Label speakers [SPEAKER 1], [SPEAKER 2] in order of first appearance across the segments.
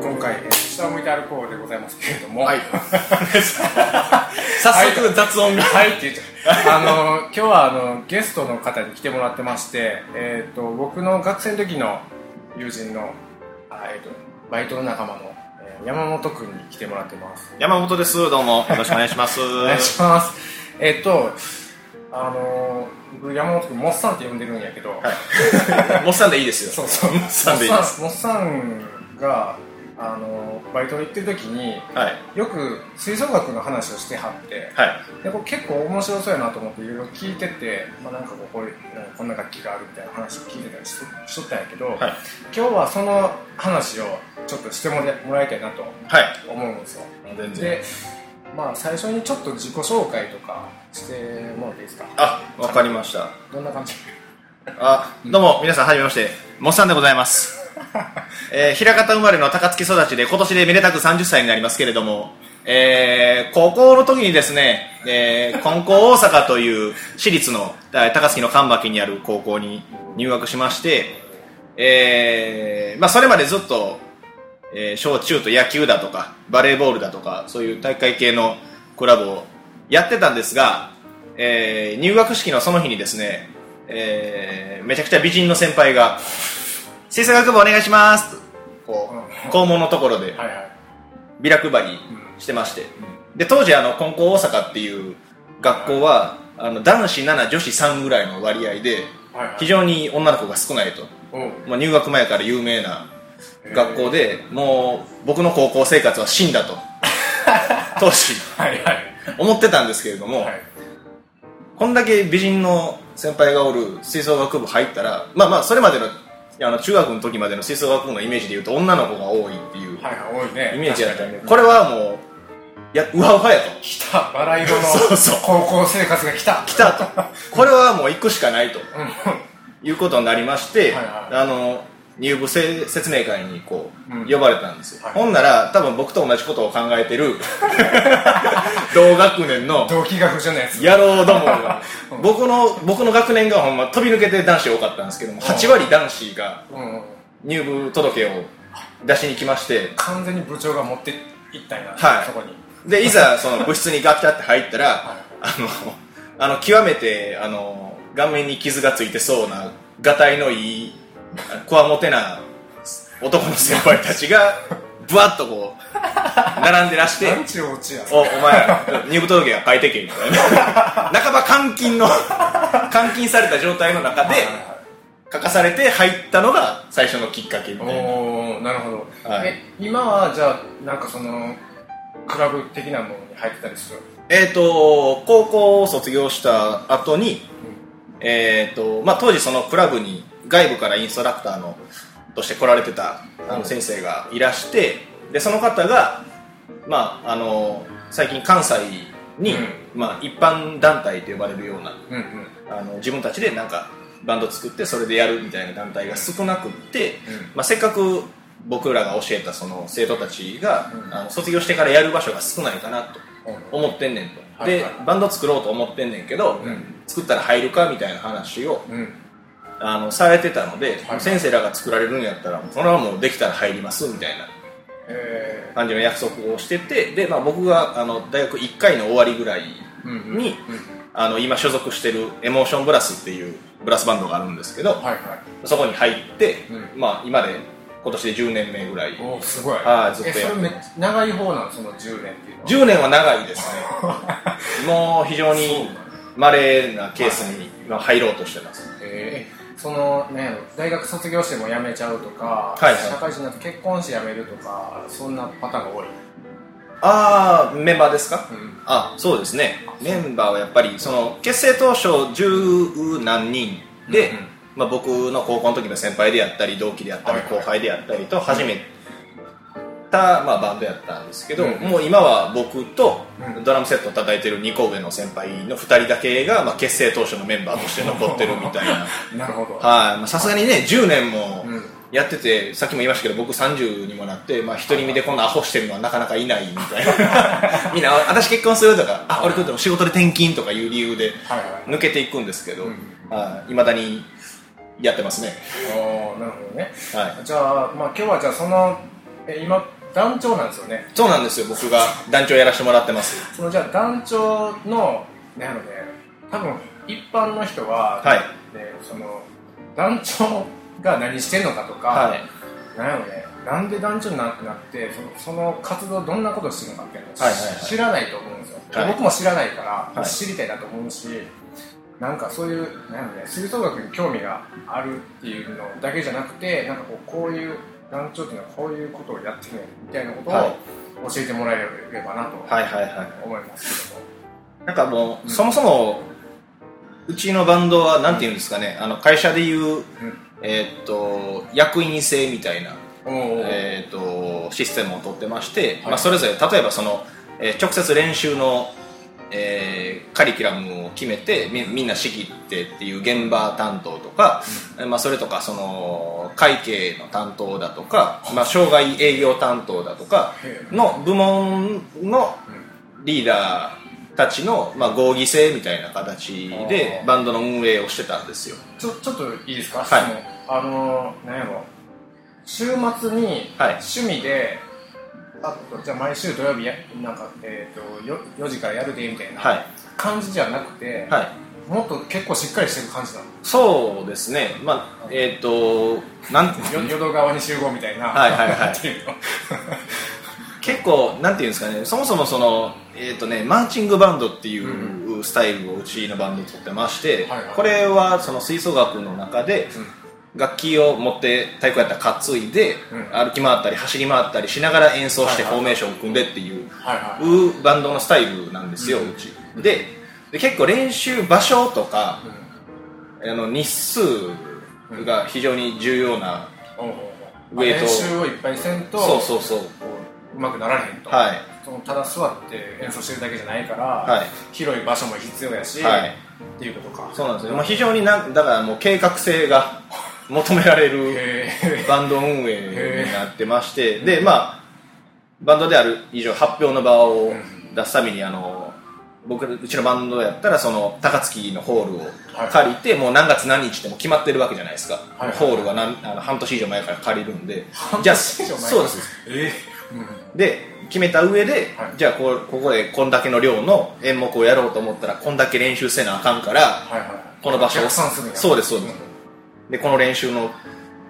[SPEAKER 1] 今回、えー下を向いて歩こうでございますけれども、
[SPEAKER 2] はい。早速雑音が。
[SPEAKER 1] はい。って言っちゃうあの今日はあのゲストの方に来てもらってまして、えー、と僕の学生の時の友人の、あえー、とバイトの仲間の、えー山本君に来てもらってます。
[SPEAKER 2] 山本です。どうも。よろしくお願いします。
[SPEAKER 1] お願いします。えっ、とあの僕山本君モッサンって呼んでるんやけど、
[SPEAKER 2] はい。モッサンでいいですよ。
[SPEAKER 1] そうそう。
[SPEAKER 2] モッサンでいいです。
[SPEAKER 1] モッサンがあのバイトに行ってる時に
[SPEAKER 2] はい。
[SPEAKER 1] よく吹奏楽の話をしてはって
[SPEAKER 2] はい。
[SPEAKER 1] でこれ結構面白そうやなと思っていろいろ聞いてて、まあ、なんかこうんかこんな楽器があるみたいな話を聞いてたりしとしとったんやけど、
[SPEAKER 2] はい。
[SPEAKER 1] 今日はその話をちょっとしてもらもらいたいなと
[SPEAKER 2] はい。
[SPEAKER 1] 思うんですよ。でまあ最初にちょっと自己紹介とかしてもらっていいですか？
[SPEAKER 2] あわかりました。
[SPEAKER 1] どんな感じ？
[SPEAKER 2] あどうも皆さんはじめまして。モッサンでございます えー、枚方生まれの高槻育ちで今年でめでたく30歳になりますけれども、えー、高校の時にですね、えー、金光大阪という私立の高槻の神巻にある高校に入学しまして、えーまあ、それまでずっと、えー小中と野球だとかバレーボールだとかそういう大会系のクラブをやってたんですが、えー入学式のその日にですね、えーめちゃくちゃ美人の先輩が「吹奏楽部お願いします」とこう校門のところで。ビラ配りしてまして、で当時あの金光大阪っていう学校はあの男子7女子3ぐらいの割合で非常に女の子が少ないと、まあ、入学前から有名な学校でもう僕の高校生活は死んだと。当時。思ってたんですけれども、
[SPEAKER 1] はい。
[SPEAKER 2] こんだけ美人の先輩がおる吹奏楽部入ったらまあまあそれまでのあの中学の時までの吹奏楽部のイメージでいうと女の子が多いっていう
[SPEAKER 1] はいはい多いね。
[SPEAKER 2] イメージだったんでこれはもうやうわうわやと。
[SPEAKER 1] 来たバラ色の
[SPEAKER 2] そうそう。
[SPEAKER 1] 高校生活が来た。
[SPEAKER 2] 来たと。これはもう行くしかないと
[SPEAKER 1] うん
[SPEAKER 2] いうことになりまして、
[SPEAKER 1] はいはい。
[SPEAKER 2] あの入部せ説明会にこう、
[SPEAKER 1] うん。
[SPEAKER 2] 呼ばれたんですよ、
[SPEAKER 1] はい。
[SPEAKER 2] ほんなら多分僕と同じことを考えてる 同学年の
[SPEAKER 1] 同期が不純なやつ。
[SPEAKER 2] 野郎どもが。僕の僕の学年がほんま飛び抜けて男子多かったんですけども8割男子が
[SPEAKER 1] うんうん。
[SPEAKER 2] 入部届を出しに来まして。
[SPEAKER 1] 完全に部長が持っていったんや
[SPEAKER 2] はい。
[SPEAKER 1] そこに。
[SPEAKER 2] でいざその部室にガチャって入ったら、
[SPEAKER 1] はい。
[SPEAKER 2] あのあの極めてあの顔面に傷がついてそうながたいのいいこわもてな男の先輩たちがぶわっとこう並んでらしておお前入部届が書いてけみたいな。半ば監禁の監禁された状態の中で書かされて入ったのが最初のきっかけみたいな。
[SPEAKER 1] おおなるほど、
[SPEAKER 2] はい。
[SPEAKER 1] え今はじゃあなんかそのクラブ的なものに入ってたりする？
[SPEAKER 2] えっ、と高校を卒業した後にえーとまあ、当時そのクラブに外部からインストラクターのとして来られてたあの先生がいらしてでその方が、まあ、あの最近関西に、
[SPEAKER 1] うん。
[SPEAKER 2] まあ、一般団体と呼ばれるようなあの自分たちでなんかバンド作ってそれでやるみたいな団体が少なくって、
[SPEAKER 1] うん。
[SPEAKER 2] まあ、せっかく僕らが教えたその生徒たちが、
[SPEAKER 1] うん。
[SPEAKER 2] あの卒業してからやる場所が少ないかなと
[SPEAKER 1] うん。
[SPEAKER 2] 思ってんねんと、でバンド作ろうと思ってんねんけど、
[SPEAKER 1] うん。
[SPEAKER 2] 作ったら入るかみたいな話を
[SPEAKER 1] うん
[SPEAKER 2] あのされてたので、
[SPEAKER 1] はい
[SPEAKER 2] 先生らが作られるんやったらそれはもうできたら入りますみたいな。
[SPEAKER 1] え
[SPEAKER 2] 感じの約束をしててで、まあ、僕があの大学1回の終わりぐらいに、
[SPEAKER 1] うん
[SPEAKER 2] あの今所属してるエモーションブラスっていうブラスバンドがあるんですけど、
[SPEAKER 1] はいはい。
[SPEAKER 2] そこに入って、
[SPEAKER 1] う
[SPEAKER 2] まあ、今で今年で10年目ぐらい。
[SPEAKER 1] すごい。
[SPEAKER 2] はいずっとやって
[SPEAKER 1] 長い方なのその10年っていうのは
[SPEAKER 2] ？10年は長いですね。もう非常に稀なケースに今入ろうとしてます。
[SPEAKER 1] えーそのね大学卒業しても辞めちゃうとか、
[SPEAKER 2] はいはい。
[SPEAKER 1] 社会人になって結婚して辞めるとかそんなパターンが多い、
[SPEAKER 2] ああメンバーですか、
[SPEAKER 1] うん。
[SPEAKER 2] あそうですね。メンバーはやっぱりその結成当初十何人で、
[SPEAKER 1] うんうん。
[SPEAKER 2] まあ、僕の高校の時の先輩であったり同期であったり後輩であったりと始めた、まあ、バンドやったんですけど、
[SPEAKER 1] うん
[SPEAKER 2] もう今は僕と
[SPEAKER 1] うん。
[SPEAKER 2] ドラムセットを叩いてる2個上の先輩の2人だけが、まあ、結成当初のメンバーとして残ってるみたいな。
[SPEAKER 1] なるほど。
[SPEAKER 2] はい。まあさすがにね10年も
[SPEAKER 1] うん。
[SPEAKER 2] やっててさっきも言いましたけど僕30にもなって、まあ、独り身でこんなアホしてるのはなかなかいないみたいな。みんな「私結婚する」とか「あ俺これでも仕事で転勤」とかいう理由で抜けていくんですけど
[SPEAKER 1] うん。
[SPEAKER 2] い。まだにやってますね。
[SPEAKER 1] おーなるほどね。
[SPEAKER 2] はい。
[SPEAKER 1] じゃあ、まあ、今日はじゃあその、え今団長なんですよね。
[SPEAKER 2] そうなんですよ。僕が団長やらせてもらってます。
[SPEAKER 1] そのじゃあ団長のなので多分一般の人は、
[SPEAKER 2] はい。
[SPEAKER 1] でその団長が何してんのかとか、
[SPEAKER 2] はい。
[SPEAKER 1] なんやろねなんで団長にななってそのその活動どんなことをしてるのかっていうのを、
[SPEAKER 2] はいはいはい。
[SPEAKER 1] 知らないと思うんですよ、
[SPEAKER 2] はい。
[SPEAKER 1] 僕も知らないから、
[SPEAKER 2] はい。
[SPEAKER 1] 知りたいなと思うしなんかそういうなんやろね吹奏楽に興味があるっていうのだけじゃなくてなんかこうこういう団長っていうのはこういうことをやってるねみたいなこと
[SPEAKER 2] はい。
[SPEAKER 1] を教えてもらえればなと
[SPEAKER 2] はいはいはい
[SPEAKER 1] 思いますけども、
[SPEAKER 2] なんかもう、そもそもうちのバンドはなんていうんですかね。あの会社でいう、えーっと役員制みたいな、えーっとシステムを取ってまして、
[SPEAKER 1] はい。
[SPEAKER 2] まあ、それぞれ例えばその、えー直接練習の、えーカリキュラムを決めてみみんな仕切ってっていう現場担当とか、まあ、それとかその会計の担当だとか、まあ、障害営業担当だとかの部門のリーダーたちの、まあ、合議制みたいな形でバンドの運営をしてたんですよ。
[SPEAKER 1] ちょちょっといいですか、
[SPEAKER 2] はい。
[SPEAKER 1] あのー、なんやろ。週末に
[SPEAKER 2] はい。
[SPEAKER 1] 趣味で、あじゃあ毎週土曜日やなんか、えー、とよ4時からやるでみたい
[SPEAKER 2] は
[SPEAKER 1] ない感じじゃなくて、
[SPEAKER 2] はい。
[SPEAKER 1] もっと結構しっかりしてる感じなの。
[SPEAKER 2] そうですね。まあえっ、となん
[SPEAKER 1] よ淀川に集合みたいな。
[SPEAKER 2] はいはいはい。結構なんていうんですかね。そもそもそのえっ、とねマーチングバンドっていうスタイルをうちのバンド取ってまして、
[SPEAKER 1] はいはい。
[SPEAKER 2] これはその吹奏楽の中で、楽器を持って太鼓やったら担いで、
[SPEAKER 1] うん。
[SPEAKER 2] 歩き回ったり走り回ったりしながら演奏してフォーメーションを組んでっていう、
[SPEAKER 1] はいはい
[SPEAKER 2] バンドのスタイルなんですよ、うちでで結構練習場所とか、あの日数が非常に重要な、ウェイト。
[SPEAKER 1] 練習をいっぱいせんと
[SPEAKER 2] そうそうそう。
[SPEAKER 1] こううまくなられへんと、
[SPEAKER 2] はい。
[SPEAKER 1] そのただ座って演奏してるだけじゃないから、
[SPEAKER 2] はい。
[SPEAKER 1] 広い場所も必要やし、
[SPEAKER 2] はい。
[SPEAKER 1] っていうことか。
[SPEAKER 2] そうなんですよ、まあ、非常になだからもう計画性が 求められる
[SPEAKER 1] へ
[SPEAKER 2] バンド運営になってましてでまあバンドである以上発表の場を出すためにあの僕うちのバンドやったらその高槻のホールを借りて、もう何月何日っても決まってるわけじゃないですか、
[SPEAKER 1] はいはい。
[SPEAKER 2] ホールが何あの半年以上前から借りるんで。
[SPEAKER 1] 半
[SPEAKER 2] じゃあ
[SPEAKER 1] 年以上前
[SPEAKER 2] そうです。
[SPEAKER 1] え
[SPEAKER 2] で決めた上で、
[SPEAKER 1] はい。
[SPEAKER 2] じゃあこうここでこんだけの量の演目をやろうと思ったらこんだけ練習せなあかんから
[SPEAKER 1] はいはい。
[SPEAKER 2] この場所をそうですそうです。でこの練習の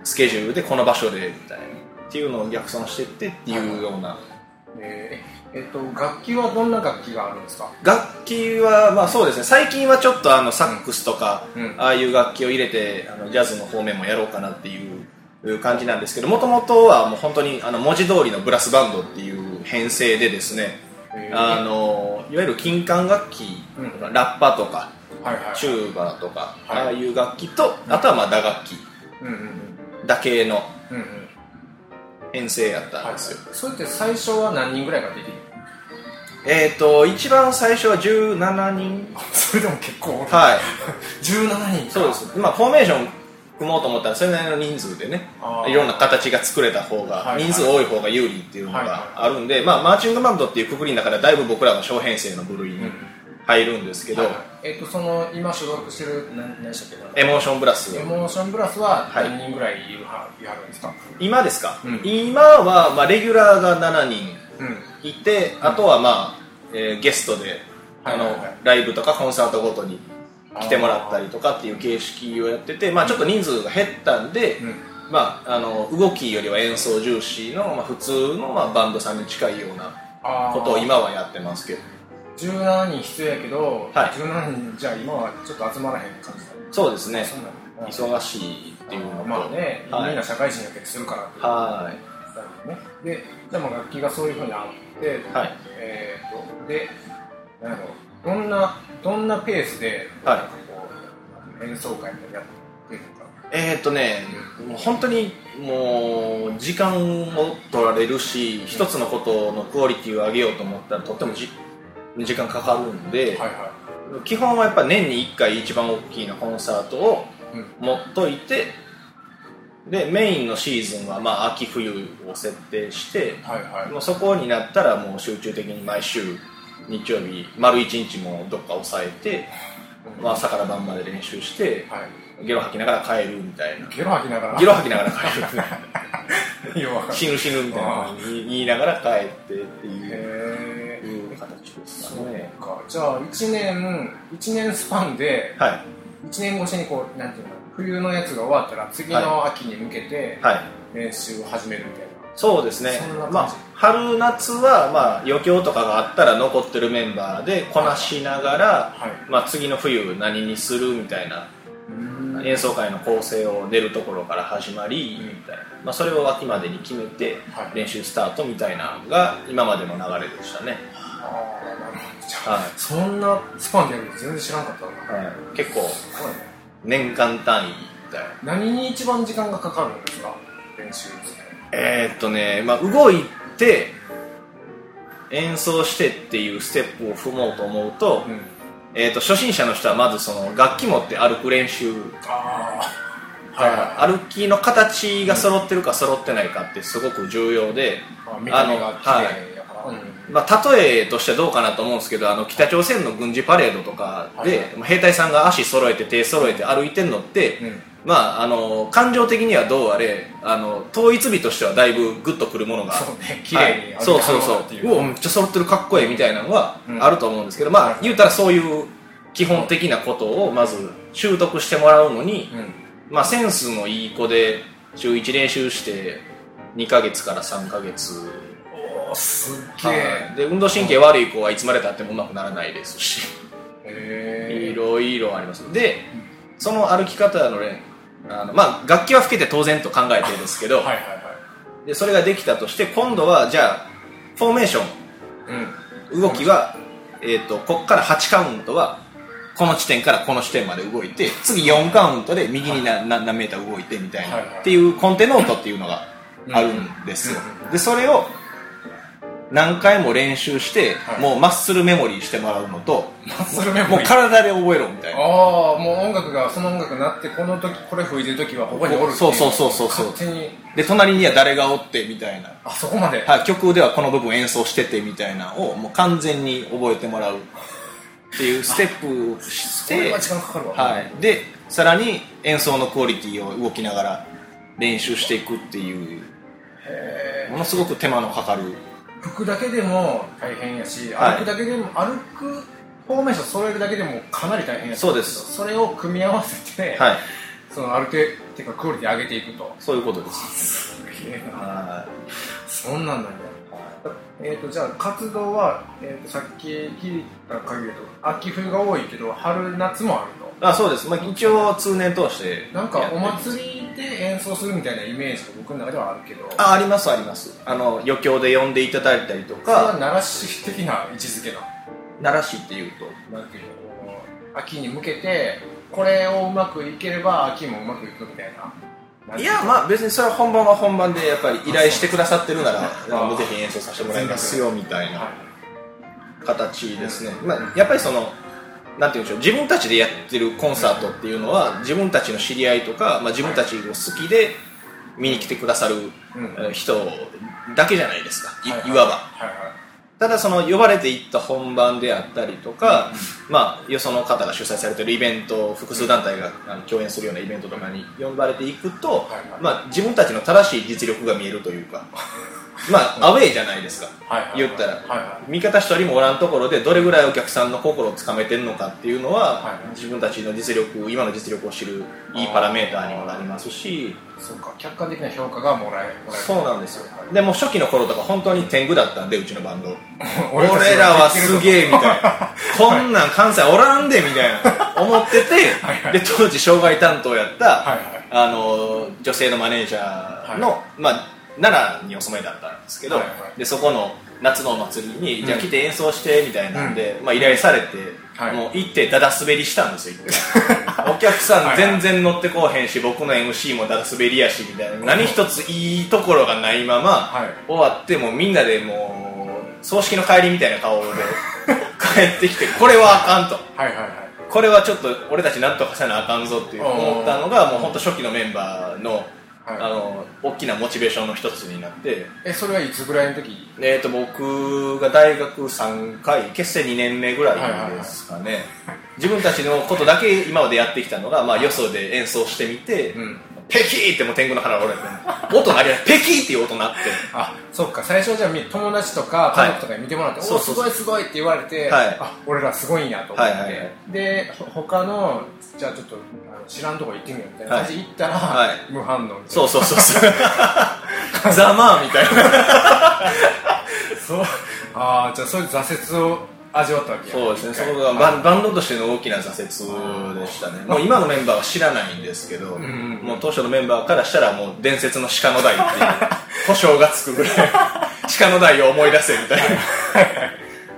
[SPEAKER 2] スケジュールでこの場所でみたいな。っていうのを逆算してってっていうような。
[SPEAKER 1] えーえっと楽器はどんな楽器があるんですか？
[SPEAKER 2] 楽器はまあそうですね。最近はちょっとあのサックスとか、
[SPEAKER 1] うん。
[SPEAKER 2] ああいう楽器を入れてあのジャズの方面もやろうかなっていう感じなんですけどもともとはもう本当にあの文字通りのブラスバンドっていう編成でですねあのいわゆる金管楽器、
[SPEAKER 1] うん。
[SPEAKER 2] ラッパとか
[SPEAKER 1] はいはい
[SPEAKER 2] チューバーとか、
[SPEAKER 1] はい。
[SPEAKER 2] ああいう楽器とあとはまあ打楽器
[SPEAKER 1] うんうん
[SPEAKER 2] だけの
[SPEAKER 1] うんうん。うん
[SPEAKER 2] 編成やったん
[SPEAKER 1] はい
[SPEAKER 2] ですよ、
[SPEAKER 1] それって最初は何人ぐらいが出てる
[SPEAKER 2] えっ、と一番最初は17人。
[SPEAKER 1] それでも結構
[SPEAKER 2] はい。
[SPEAKER 1] 17人
[SPEAKER 2] そうです。まあフォーメーション組もうと思ったらそれなりの人数でねいろんな形が作れた方が、
[SPEAKER 1] はいはい。
[SPEAKER 2] 人数多い方が有利っていうのがあるんで、まあ、マーチングバンドっていうくくりの中ではだいぶ僕らは小編成の部類に入るんですけど、
[SPEAKER 1] はいはい。えっとその今所属してる何何でしたっけ？
[SPEAKER 2] エモーションブラス
[SPEAKER 1] エモーションブラスは
[SPEAKER 2] はい。
[SPEAKER 1] 何人ぐらいいるんですか？
[SPEAKER 2] 今ですか、
[SPEAKER 1] うん。
[SPEAKER 2] 今は、まあ、レギュラーが7人
[SPEAKER 1] うん。
[SPEAKER 2] いてあとはまあ、えーゲストで、あの
[SPEAKER 1] はいはい。はい
[SPEAKER 2] ライブとかコンサートごとに来てもらったりとかっていう形式をやっててまあ、ちょっと人数が減ったんで、
[SPEAKER 1] うん。
[SPEAKER 2] まあ、あの動きよりは演奏重視の、まあ、普通の、まあ、バンドさんに近いようなことを今はやってますけど。
[SPEAKER 1] 17人必要やけど、
[SPEAKER 2] はい。
[SPEAKER 1] 17人じゃあ今はちょっと集まらへん感じだ。
[SPEAKER 2] そうですね。忙しいっていうのと。
[SPEAKER 1] まあね、
[SPEAKER 2] はい。
[SPEAKER 1] みんな社会人やけどするから
[SPEAKER 2] はい。
[SPEAKER 1] ね。ででも楽器がそういうふうにあって、
[SPEAKER 2] はい
[SPEAKER 1] えー、とでなんやろどんなどんなペースで、
[SPEAKER 2] はい。
[SPEAKER 1] 演奏会みたいなのやってるのか。
[SPEAKER 2] えーっとねもう本当にもう時間を取られるし一つのことのクオリティを上げようと思ったらとってもじ時間かかるんで、
[SPEAKER 1] はいは
[SPEAKER 2] 基本はやっぱ年に1回一番大きなコンサートを持っといてでメインのシーズンはまあ秋冬を設定して
[SPEAKER 1] はいはい。
[SPEAKER 2] もうそこになったらもう集中的に毎週日曜日丸一日もどっか抑えて、まあ、朝から晩まで練習して
[SPEAKER 1] はい。
[SPEAKER 2] ゲロ吐きながら帰るみたいな。
[SPEAKER 1] ゲロ吐きながら？
[SPEAKER 2] ゲロ吐きながら帰る。死ぬ死ぬみたいな。言いながら帰ってっていう。形ですかね。
[SPEAKER 1] か。じゃあ1年1年スパンで
[SPEAKER 2] はい。
[SPEAKER 1] 1年越しにこうなんていうの？冬のやつが終わったら次の秋に向けて
[SPEAKER 2] はい。
[SPEAKER 1] 練習を始めるみたいな、
[SPEAKER 2] そうですね。
[SPEAKER 1] そんな感じ。
[SPEAKER 2] まあ春夏はまあ余興とかがあったら残ってるメンバーでこなしながら、
[SPEAKER 1] はい。
[SPEAKER 2] まあ、次の冬何にするみたいな演奏会の構成を出るところから始まり、みたいな、まあ、それを秋までに決めて
[SPEAKER 1] はい。
[SPEAKER 2] 練習スタートみたいなのが今までの流れでしたね、
[SPEAKER 1] ああなるほど。じゃあ、
[SPEAKER 2] はい。
[SPEAKER 1] そんなスパンでやるの全然知らんかったな。
[SPEAKER 2] はい、結構年間単位みたいな
[SPEAKER 1] 何に一番時間がかかるんですか？練習ですね
[SPEAKER 2] えーっとね、まあ、動いて演奏してっていうステップを踏もうと思うと,、
[SPEAKER 1] うん。
[SPEAKER 2] えーっと初心者の人はまずその楽器持って歩く練習。
[SPEAKER 1] ああはいはい
[SPEAKER 2] 歩きの形が揃ってるか揃ってないかってすごく重要で、
[SPEAKER 1] あ見た目が綺麗やから、うん
[SPEAKER 2] まあ、例えとしてはどうかなと思うんですけどあの北朝鮮の軍事パレードとかで、
[SPEAKER 1] はい
[SPEAKER 2] まあ兵隊さんが足揃えて手揃えて歩いてるのって、
[SPEAKER 1] うん。
[SPEAKER 2] まあ、あの感情的にはどうあれあの統一美としてはだいぶグッとくるものが
[SPEAKER 1] そうね綺麗に
[SPEAKER 2] はい。そうそうそう。
[SPEAKER 1] う
[SPEAKER 2] う。おめっちゃ揃ってるかっこいいみたいなのは
[SPEAKER 1] うん。
[SPEAKER 2] あると思うんですけど、まあ言うたらそういう基本的なことをまず習得してもらうのに、
[SPEAKER 1] うん。
[SPEAKER 2] まあ、センスのいい子で週1練習して2ヶ月から3ヶ月
[SPEAKER 1] すっげえ。
[SPEAKER 2] はい。で運動神経悪い子はいつまでたってもうまくならないですし。
[SPEAKER 1] へ
[SPEAKER 2] いろいろあります。でその歩き方のねあのまあ楽器は吹けて当然と考えてるんですけど、
[SPEAKER 1] はいはいはい。
[SPEAKER 2] でそれができたとして今度はじゃあフォーメーショ
[SPEAKER 1] うん。
[SPEAKER 2] ン動きは、えー、とこっから8カウントはこの地点からこの地点まで動いて次4カウントで右になな何メーター動いてみたいな、
[SPEAKER 1] はいはい
[SPEAKER 2] っていうコンテノートっていうのがあるんですよ、
[SPEAKER 1] うん。
[SPEAKER 2] でそれを何回も練習して、
[SPEAKER 1] はい。
[SPEAKER 2] もうマッスルメモリーしてもらうのと
[SPEAKER 1] マッスルメモリー。
[SPEAKER 2] もう体で覚えろみたいな。
[SPEAKER 1] ああもう音楽がその音楽になってこの時これ吹いてる時はここにおるってい
[SPEAKER 2] そうそうそうそうそう。
[SPEAKER 1] 勝手に。
[SPEAKER 2] で隣には誰がおってみたいな、
[SPEAKER 1] あそこまで、
[SPEAKER 2] はい、曲ではこの部分演奏しててみたいなのをもう完全に覚えてもらうっていうステップをして
[SPEAKER 1] は時間かかるわ、
[SPEAKER 2] はい、でさらに演奏のクオリティを動きながら練習していくっていう
[SPEAKER 1] へ
[SPEAKER 2] ものすごく手間のかかる
[SPEAKER 1] ー服だけでも大変やし
[SPEAKER 2] はい。
[SPEAKER 1] 歩くだけでも、歩くフォーメーション揃えるだけでもかなり大変やし
[SPEAKER 2] そうです。
[SPEAKER 1] それを組み合わせて、
[SPEAKER 2] はい。
[SPEAKER 1] そのある程度っていうかクオリティ上げていくと。
[SPEAKER 2] そういうことです。
[SPEAKER 1] すげえな。
[SPEAKER 2] は
[SPEAKER 1] そんなんなんや。えー、とじゃあ活動は、えー、とさっき聞いた限りだと秋冬が多いけど春夏もある
[SPEAKER 2] あそうです、まあ、一応通年通して。
[SPEAKER 1] なんかお祭りで演奏するみたいなイメージが僕の中ではあるけど。
[SPEAKER 2] あありますあります。あの余興で呼んでいただいたりと
[SPEAKER 1] それは
[SPEAKER 2] か
[SPEAKER 1] 奈良市的な位置づけな
[SPEAKER 2] 奈良市っていうと。
[SPEAKER 1] なんていうの秋に向けてこれをうまくいければ秋もうまくいくみたいな。
[SPEAKER 2] いやまあ別にそれは本番は本番でやっぱり依頼してくださってるなら ぜひ演奏させてもらいますよみたいな
[SPEAKER 1] は
[SPEAKER 2] 形ですね、まあ、やっぱりそのなんていうんでしょう自分たちでやってるコンサートっていうのは自分たちの知り合いとか、まあ、自分たちが好きで見に来てくださる人だけじゃないですか。い,、わば。
[SPEAKER 1] はいはい。
[SPEAKER 2] ただその呼ばれていった本番であったりとか、まあ、よその方が主催されてるイベント複数団体が共演するようなイベントとかに呼ばれていくと、
[SPEAKER 1] はいはい。
[SPEAKER 2] まあ、自分たちの正しい実力が見えるというか まあアウェーじゃないですか、
[SPEAKER 1] はいはい
[SPEAKER 2] 言ったら、
[SPEAKER 1] はいは
[SPEAKER 2] 味方一人もおらんところでどれぐらいお客さんの心をつかめてるのかっていうのは、
[SPEAKER 1] はい
[SPEAKER 2] 自分たちの実力今の実力を知るいいパラメーターにもなりますし。
[SPEAKER 1] そうか客観的な評価がもらえる。
[SPEAKER 2] そうなんですよ。でも初期の頃とか本当に天狗だったんでうちのバンド。
[SPEAKER 1] 俺
[SPEAKER 2] 俺らはすげえみたいな。こんなん関西おらんでみたいな。思ってて
[SPEAKER 1] はいはい。
[SPEAKER 2] で当時障害担当やった、
[SPEAKER 1] はいはい。
[SPEAKER 2] あの女性のマネージャーの、まあ、奈良にお住まいだったんですけど、
[SPEAKER 1] はいはい。
[SPEAKER 2] でそこの夏のお祭りに、
[SPEAKER 1] うん。
[SPEAKER 2] じゃあ来て演奏してみたいなんで、まあ、依頼されて、
[SPEAKER 1] はい。
[SPEAKER 2] もう行ってダダ滑りしたんですよ お客さん全然乗ってこうへんし僕の MC もダダ滑りやしみたいな。何一ついいところがないまま、
[SPEAKER 1] はい。
[SPEAKER 2] 終わってもうみんなでもう葬式の帰りみたいな顔で 帰ってきてこれはあかんと。
[SPEAKER 1] はいはいはい。
[SPEAKER 2] これはちょっと俺たちなんとかせなあかんぞって思ったのがもう本当初期のメンバーの,、
[SPEAKER 1] はい。
[SPEAKER 2] あの大きなモチベーションの一つになって、
[SPEAKER 1] えそれはいつぐらいの時？
[SPEAKER 2] えー、と僕が大学3回結成2年目ぐらいですかね、自分たちのことだけ今までやってきたのが、まあ、よそで演奏してみて、
[SPEAKER 1] うん
[SPEAKER 2] ペキーってもう天狗の腹折れて音鳴りペキーっていう音鳴って。
[SPEAKER 1] あそっか。最初じゃあみ友達とか家族とかに見てもらって、
[SPEAKER 2] はい
[SPEAKER 1] おすごいすごいって言われて、
[SPEAKER 2] はい。
[SPEAKER 1] あ俺らすごいんやと思って、
[SPEAKER 2] はいはいはい。
[SPEAKER 1] でほ他のじゃあちょっとあの知らんとこ行ってみようみたいな。感じで行ったら、
[SPEAKER 2] はい。
[SPEAKER 1] 無反応
[SPEAKER 2] そうそうそうそう。ざまあみたいな。
[SPEAKER 1] そう。ああじゃあそういう挫折を味わったわけや。
[SPEAKER 2] そうですね。そこがバンバンドとしての大きな挫折でしたね。もう今のメンバーは知らないんですけど、
[SPEAKER 1] んうん
[SPEAKER 2] もう当初のメンバーからしたらもう伝説の鹿の台っていう故障がつくぐらい鹿の台を思い出せみたいな。
[SPEAKER 1] へ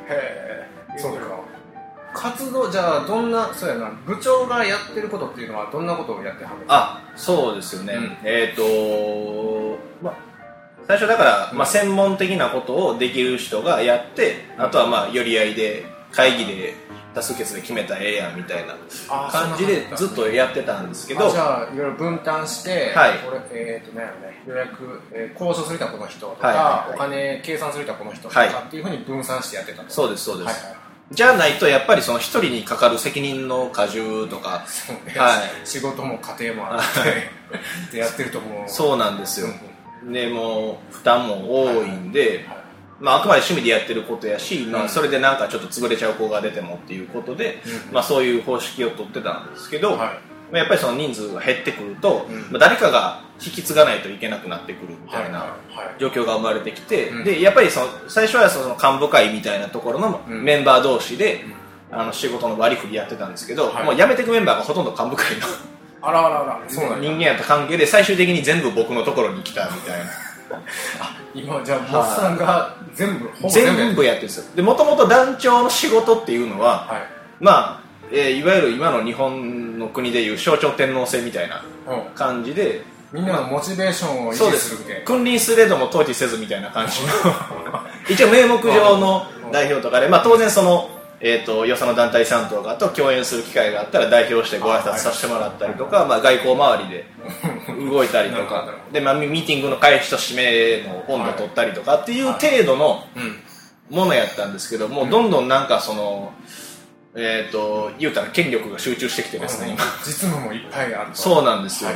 [SPEAKER 1] えそうか。活動じゃあどんなそうやな部長がやってることっていうのはどんなことをやってはるんですか？
[SPEAKER 2] あそうですよね、
[SPEAKER 1] うん。
[SPEAKER 2] えっ、とまあ最初だから、まあ、専門的なことをできる人がやって、あとはまあ寄り合いで会議で多数決で決めたらええやんみたいな感じでずっとやってたんですけど。
[SPEAKER 1] あじゃあいろいろ分担して、
[SPEAKER 2] はい。
[SPEAKER 1] これえっ、とね予約、えー交渉する人はこの人とか、
[SPEAKER 2] はいはいはい。
[SPEAKER 1] お金計算する人はこの人とか、
[SPEAKER 2] はい。
[SPEAKER 1] っていうふうに分散してやってたと。
[SPEAKER 2] そうですそうです、
[SPEAKER 1] はいはい
[SPEAKER 2] じゃないとやっぱりその一人にかかる責任の荷重とかはい。
[SPEAKER 1] 仕事も家庭もあって でやってるともう。
[SPEAKER 2] そうなんですよでもう負担も多いんで、
[SPEAKER 1] はい
[SPEAKER 2] まあ、あくまで趣味でやってることやし、まあ、
[SPEAKER 1] うん
[SPEAKER 2] それでなんかちょっと潰れちゃう子が出てもっていうことで、
[SPEAKER 1] うん。
[SPEAKER 2] まあ、そういう方式を取ってたんですけど、
[SPEAKER 1] はい。
[SPEAKER 2] まあやっぱりその人数が減ってくると、
[SPEAKER 1] うん。
[SPEAKER 2] まあ、誰かが引き継がないといけなくなってくるみたいな状況が生まれてきて、
[SPEAKER 1] うん。
[SPEAKER 2] でやっぱりその最初はその幹部会みたいなところの
[SPEAKER 1] うん。
[SPEAKER 2] メンバー同士で、あの仕事の割り振りやってたんですけど、
[SPEAKER 1] はい。
[SPEAKER 2] もう辞めていくメンバーがほとんど幹部会の
[SPEAKER 1] あらあらあらそうな
[SPEAKER 2] 人間やった関係で最終的に全部僕のところに来たみたいな。
[SPEAKER 1] 今じゃあモッさんが全部ほぼ全部やって
[SPEAKER 2] る。んですよ。でもともと団長の仕事っていうのは、
[SPEAKER 1] はい。
[SPEAKER 2] まあ、えーいわゆる今の日本の国でいう象徴天皇制みたいな
[SPEAKER 1] うん。
[SPEAKER 2] 感じで
[SPEAKER 1] みんなのモチベーションを維持するみたいな。
[SPEAKER 2] 君臨すれども統治せずみたいな感じの。一応名目上の代表とかで、まあ、当然その、えー、とよその団体さんとかと共演する機会があったら代表してご挨拶させてもらったりとか、まあ、外交周りで 動いたりとかで、まあ、ミミーティングの開始と締めの温度取ったりとかっていう程度の
[SPEAKER 1] うん。
[SPEAKER 2] ものやったんですけどもうどんどんなんかその、えっ、と言うたら権力が集中してきてですね、今。
[SPEAKER 1] 実務もいっぱいあると。
[SPEAKER 2] そうなんですよ、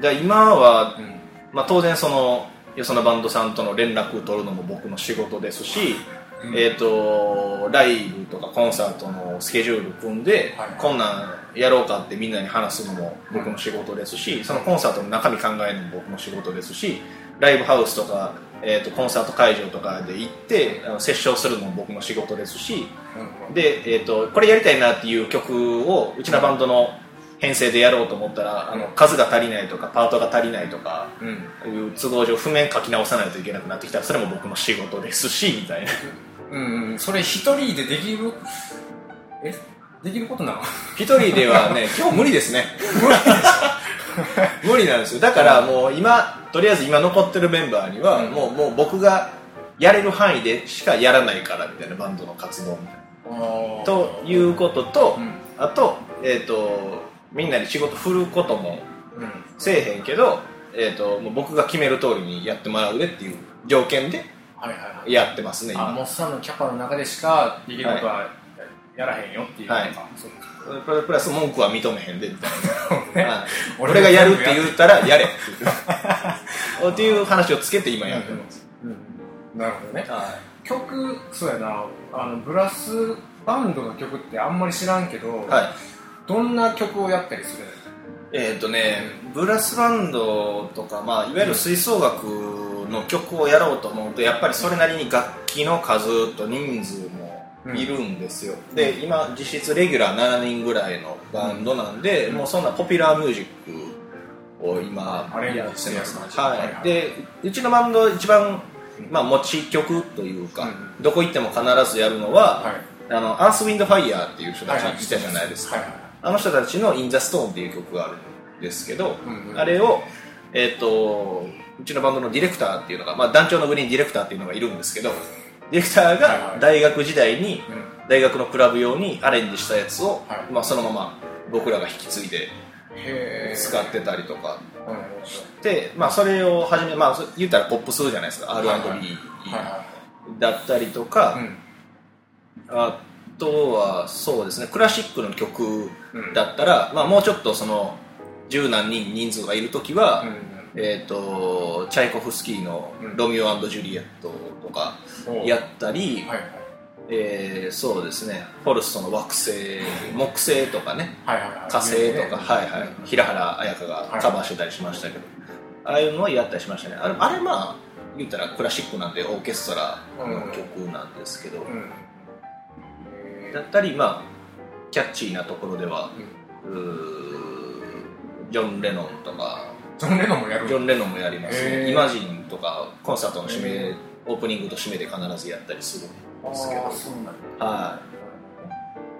[SPEAKER 2] じゃあ今は、
[SPEAKER 1] うん。
[SPEAKER 2] まあ、当然そのよそのバンドさんとの連絡を取るのも僕の仕事ですし、
[SPEAKER 1] うん。
[SPEAKER 2] えっ、とライブとかコンサートのスケジュール組んで、
[SPEAKER 1] はい
[SPEAKER 2] こんなんやろうかってみんなに話すのも僕の仕事ですし、そのコンサートの中身考えるのも僕の仕事ですしライブハウスとか、えー、とコンサート会場とかで行って接触するのも僕の仕事ですし
[SPEAKER 1] うん。
[SPEAKER 2] で、えー、とこれやりたいなっていう曲をうちのバンドの編成でやろうと思ったらあの数が足りないとかパートが足りないとか
[SPEAKER 1] うん。
[SPEAKER 2] いう都合上譜面書き直さないといけなくなってきたらそれも僕の仕事ですしみたいな
[SPEAKER 1] うんうん。それ一人でできる？え？できることなの？
[SPEAKER 2] 一人ではね 今日無理ですね。無理なんですよ。だからもう今とりあえず今残ってるメンバーには、
[SPEAKER 1] うん。
[SPEAKER 2] もうもう僕がやれる範囲でしかやらないからみたいなバンドの活動みたいな。ということと、
[SPEAKER 1] うん。
[SPEAKER 2] あと,、えー、とみんなに仕事振ることも
[SPEAKER 1] うん。
[SPEAKER 2] せえへんけど、えー、ともう僕が決める通りにやってもらうでっていう条件でやってますね今。
[SPEAKER 1] あモッサンのキャパの中でしかできることはやらへんよっていうのか、
[SPEAKER 2] はい。プラス文句は認めへんでみたい
[SPEAKER 1] ね
[SPEAKER 2] な、はい。
[SPEAKER 1] 俺
[SPEAKER 2] 俺がやるって言ったらやれ。っていう話をつけて今やってます、
[SPEAKER 1] なるほどね。
[SPEAKER 2] は
[SPEAKER 1] 曲そうやな。あのブラスバンドの曲ってあんまり知らんけど、
[SPEAKER 2] い、はい、
[SPEAKER 1] どんな曲をやったりする？の
[SPEAKER 2] えっ、とねブラスバンドとか、まあ、いわゆる吹奏楽の曲をやろうと思うとやっぱりそれなりに楽器の数と人数もいるんですよ、で今実質レギュラー7人ぐらいのバンドなんで、もうそんなポピュラーミュージックを今やってます
[SPEAKER 1] してるやつなんです。
[SPEAKER 2] は
[SPEAKER 1] はいはい。
[SPEAKER 2] い、でうちのバンド一番、まあ、持ち曲というか、
[SPEAKER 1] うん。
[SPEAKER 2] どこ行っても必ずやるのは、
[SPEAKER 1] はい。
[SPEAKER 2] あのアース・ウィンド・ファイヤーっていう人たち
[SPEAKER 1] はい
[SPEAKER 2] い。たじゃないですか、
[SPEAKER 1] はいはい
[SPEAKER 2] あの人たちの「イン・ザ・ストーン」っていう曲があるんですけど、
[SPEAKER 1] うんうん。
[SPEAKER 2] あれを、えっとうちのバンドのディレクターっていうのが、まあ、団長の上にディレクターっていうのがいるんですけどディレクターが
[SPEAKER 1] い
[SPEAKER 2] 大学時代に
[SPEAKER 1] うん。
[SPEAKER 2] 大学のクラブ用にアレンジしたやつを、
[SPEAKER 1] はい。
[SPEAKER 2] まあ、そのまま僕らが引き継いで使ってたりとか
[SPEAKER 1] うん
[SPEAKER 2] で、まあ、それをはじめ、まあ、そ言ったらポップスじゃないですか。R&B だったりとか、あとはそうですねクラシックの曲
[SPEAKER 1] うん
[SPEAKER 2] だったら、まあ、もうちょっとその十何人人数がいる時は、
[SPEAKER 1] うん
[SPEAKER 2] えー、とチャイコフスキーの
[SPEAKER 1] うん「
[SPEAKER 2] ロミオジュリエット」とか
[SPEAKER 1] う。ん
[SPEAKER 2] やったり、
[SPEAKER 1] はい
[SPEAKER 2] えーそうですね。フォルストの惑星木星とかね。
[SPEAKER 1] はいはいはい。
[SPEAKER 2] 火星とか、はいはい、平原綾香がカバーしてたりしましたけど、ああいうのはやったりしましたね。あれあれまあ言ったらクラシックなんでオーケストラの曲なんですけど、
[SPEAKER 1] うん。へ
[SPEAKER 2] だったりまあキャッチーなところでは、
[SPEAKER 1] うん。
[SPEAKER 2] ジョン・レノンとか
[SPEAKER 1] ジョン・レノンもやる。
[SPEAKER 2] ジョン・レノンもやります。ねイマジンとかコンサートの締め、
[SPEAKER 1] へ
[SPEAKER 2] オープニングと締めで必ずやったりするんですけど。
[SPEAKER 1] そうなんだ。
[SPEAKER 2] は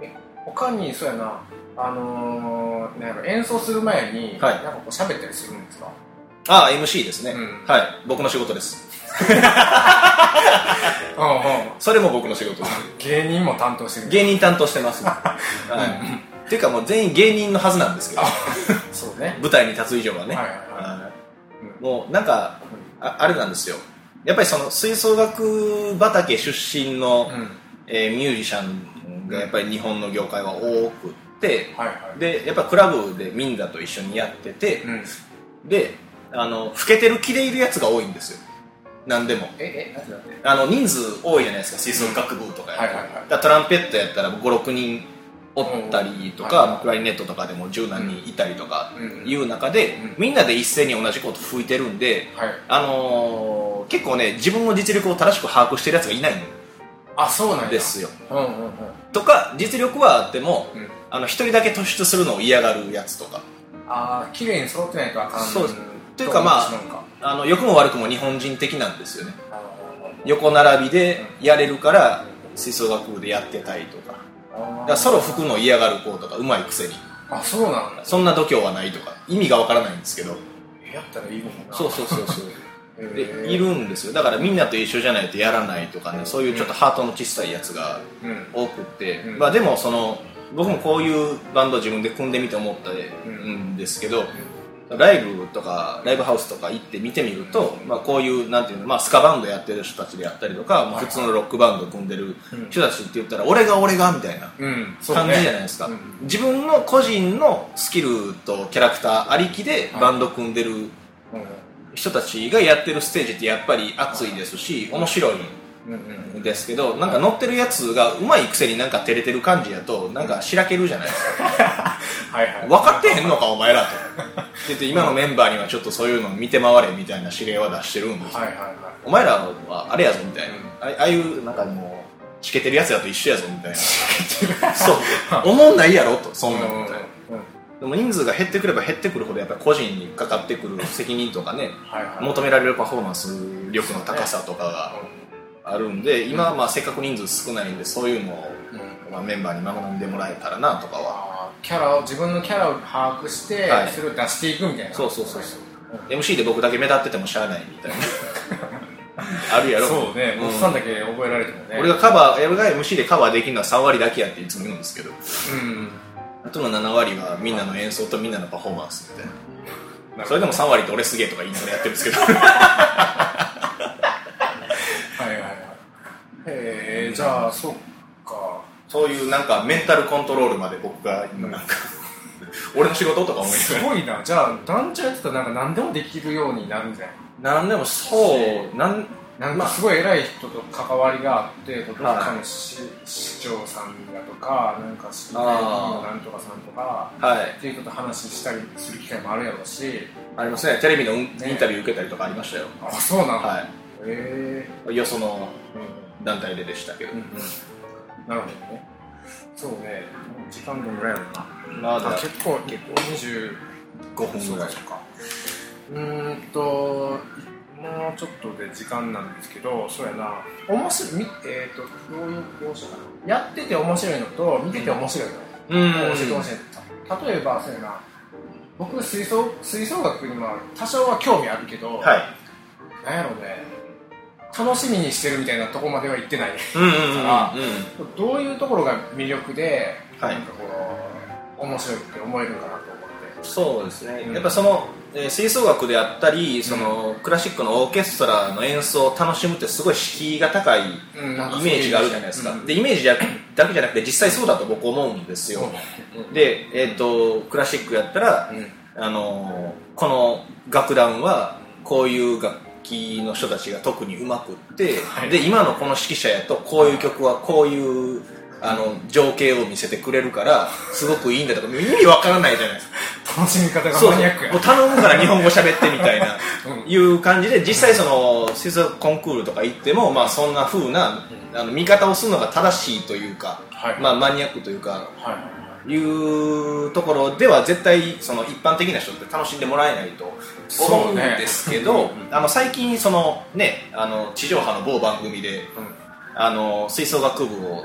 [SPEAKER 1] え他にそうやな。あのー、なん演奏する前に、
[SPEAKER 2] はい。
[SPEAKER 1] なんかこう喋ったりするんですか？
[SPEAKER 2] ああ MC ですね、
[SPEAKER 1] うん。
[SPEAKER 2] はい。僕の仕事です。
[SPEAKER 1] うんうん。
[SPEAKER 2] それも僕の仕事です。
[SPEAKER 1] 芸人も担当してる。
[SPEAKER 2] 芸人担当してます、はい、っていうかもう全員芸人のはずなんですけど。
[SPEAKER 1] そうね。
[SPEAKER 2] 舞台に立つ以上はね、
[SPEAKER 1] はいはい
[SPEAKER 2] もうなんかああれなんですよ。やっぱりその吹奏楽畑出身の、
[SPEAKER 1] うん。
[SPEAKER 2] えーミュージシャンがやっぱり日本の業界は多くって
[SPEAKER 1] はいはい。
[SPEAKER 2] でやっぱクラブでみんなと一緒にやってて、
[SPEAKER 1] うん。
[SPEAKER 2] であの老けてる気でいるやつが多いんですよ。何でも。
[SPEAKER 1] ええなんてなんて
[SPEAKER 2] あの人数多いじゃないですか吹奏楽部とかやと
[SPEAKER 1] はいはいはい。
[SPEAKER 2] トランペットやったら56人おったりとか、
[SPEAKER 1] うん
[SPEAKER 2] クラリネットとかでも十何人いたりとか
[SPEAKER 1] うん。
[SPEAKER 2] いう中で、
[SPEAKER 1] うん。
[SPEAKER 2] みんなで一斉に同じこと吹いてるんで、
[SPEAKER 1] はい。
[SPEAKER 2] あのー結構ね自分の実力を正しく把握してるやつがいないん
[SPEAKER 1] あそうなんや。
[SPEAKER 2] ですよ。とか実力はあっても一人だけ突出するのを嫌がるやつとか。
[SPEAKER 1] ああ綺麗に揃ってないとあかん。
[SPEAKER 2] そう。ですというかまああの良くも悪くも日本人的なんですよね
[SPEAKER 1] あ
[SPEAKER 2] 横並びでやれるから吹奏楽部でやってたいとか
[SPEAKER 1] ー
[SPEAKER 2] だソロ吹くの嫌がる子とかうまいくせに。
[SPEAKER 1] あそうなんだ。
[SPEAKER 2] そんな度胸はないとか。意味がわからないんですけど。
[SPEAKER 1] やったらいいのかな。
[SPEAKER 2] そうそうそうそう。
[SPEAKER 1] へ
[SPEAKER 2] で
[SPEAKER 1] ー
[SPEAKER 2] いるんですよ。だからみんなと一緒じゃないとやらないとかね。そういうちょっとハートの小さいやつが
[SPEAKER 1] うん。
[SPEAKER 2] 多くって、
[SPEAKER 1] うん。
[SPEAKER 2] まあでもその僕もこういうバンド自分で組んでみて思ったんですけど、ライブとかライブハウスとか行って見てみると、まあ、こういうなんていうの、まあ、スカバンドやってる人たちであったりとか、まあ普通のロックバンド組んでる人たちって言ったら、俺が俺がみたいな感
[SPEAKER 1] ね
[SPEAKER 2] じじゃないですか、
[SPEAKER 1] うん。
[SPEAKER 2] 自分の個人のスキルとキャラクターありきでバンド組んでる
[SPEAKER 1] うん。
[SPEAKER 2] 人たちがやってるステージってやっぱり熱いですし面白いですけどなんか乗ってるやつがうまいくせになんか照れてる感じやとなんかしらけるじゃないですか。
[SPEAKER 1] はいはい。
[SPEAKER 2] 分かってへんのかお前らと。言って今のメンバーにはちょっとそういうの見て回れみたいな指令は出してるんですよ。
[SPEAKER 1] はいはいはい。
[SPEAKER 2] お前らはあれやぞみたいな、あああいうなんかもうしけてるやつだと一緒やぞみたいな。そう。思んないやろと。そんな
[SPEAKER 1] うん
[SPEAKER 2] みたいなでも人数が減ってくれば減ってくるほどやっぱり個人にかかってくる責任とかね
[SPEAKER 1] はいはい。
[SPEAKER 2] 求められるパフォーマンス力の高さとかがあるんで今はまあせっかく人数少ないんでそういうのを、
[SPEAKER 1] うん。
[SPEAKER 2] まあ、メンバーに学んでもらえたらなとかは。
[SPEAKER 1] キャラを自分のキャラを把握して、
[SPEAKER 2] はい。
[SPEAKER 1] それを出していくみたいな。
[SPEAKER 2] そうそうそうそう。MC で僕だけ目立っててもしゃあないみたいな。あるやろ。
[SPEAKER 1] そうね、
[SPEAKER 2] うん。
[SPEAKER 1] おっさんだけ覚えられてもね。
[SPEAKER 2] 俺がカバー俺が MC でカバーできるのは3割だけやっていつも言うんですけど。
[SPEAKER 1] うん。
[SPEAKER 2] あとの7割はみんなの演奏とみんなのパフォーマンスみたいな
[SPEAKER 1] な
[SPEAKER 2] それでも3割って俺すげえとか言いながらやってるんですけど
[SPEAKER 1] はいはいはいへえじゃあそっか。
[SPEAKER 2] そういうなんかメンタルコントロールまで僕が今なんか俺の仕事とか思い
[SPEAKER 1] す
[SPEAKER 2] ながら。
[SPEAKER 1] ごいな。じゃあ団長やってたらなんか何でもできるようになるんじゃない？
[SPEAKER 2] なんでもそうなん
[SPEAKER 1] なんかすごい偉い人と関わりがあって、どっかの市市長さんだとか、なんか市のなんとかさんとか、
[SPEAKER 2] はい。
[SPEAKER 1] っていう人と話したりする機会もあるやろうし、
[SPEAKER 2] ありますね。テレビのインタビュー受けたりとかありましたよ。
[SPEAKER 1] あ、そうなんだ。
[SPEAKER 2] は
[SPEAKER 1] へえ
[SPEAKER 2] いよその
[SPEAKER 1] うん
[SPEAKER 2] 団体ででしたけど。
[SPEAKER 1] うんうん。なるほどね。そうね、時間どのぐらいやろうな。
[SPEAKER 2] まだ
[SPEAKER 1] あ結構、結構。25
[SPEAKER 2] 5分ぐらい
[SPEAKER 1] そうか。うーんともうちょっとで時間なんですけどそうやな。面白いみえっ、とどういうどうしようかな。やってて面白いのと見てて面白いの、
[SPEAKER 2] うん。
[SPEAKER 1] 教えてほしい例えばそうやな。僕吹奏吹奏楽には多少は興味あるけど、
[SPEAKER 2] はい。
[SPEAKER 1] なんやろうね楽しみにしてるみたいなとこまでは行ってない。
[SPEAKER 2] うんうんうんうん。
[SPEAKER 1] からどういうところが魅力で、
[SPEAKER 2] はい。
[SPEAKER 1] なんかこう面白いって思えるかなと思って。
[SPEAKER 2] そうですね、
[SPEAKER 1] うん。
[SPEAKER 2] やっぱその、えー吹奏楽であったりその、クラシックのオーケストラの演奏を楽しむってすごい敷居が高いイメージがあるじゃないですか、
[SPEAKER 1] うん。
[SPEAKER 2] でイメージだだけじゃなくて実際そうだと僕思うんですよ、で、えー、とクラシックやったら、
[SPEAKER 1] うん。
[SPEAKER 2] あのこの楽団はこういう楽器の人たちが特にうまくって、
[SPEAKER 1] はい。
[SPEAKER 2] で今のこの指揮者やとこういう曲はこういうあの情景を見せてくれるからすごくいいんだとか意味わからないじゃないですか。
[SPEAKER 1] 楽しみ方がマニアックや。
[SPEAKER 2] もう頼むから日本語喋ってみたいな、
[SPEAKER 1] うん。
[SPEAKER 2] いう感じで実際その吹奏楽コンクールとか行っても、まあ、そんな風なあの見方をするのが正しいというか、
[SPEAKER 1] はい。
[SPEAKER 2] まあ、マニアックというか
[SPEAKER 1] はいはい
[SPEAKER 2] うところでは絶対その一般的な人って楽しんでもらえないと思うんですけど、
[SPEAKER 1] ね
[SPEAKER 2] あの最近そのねあの地上波の某番組であの吹奏楽部を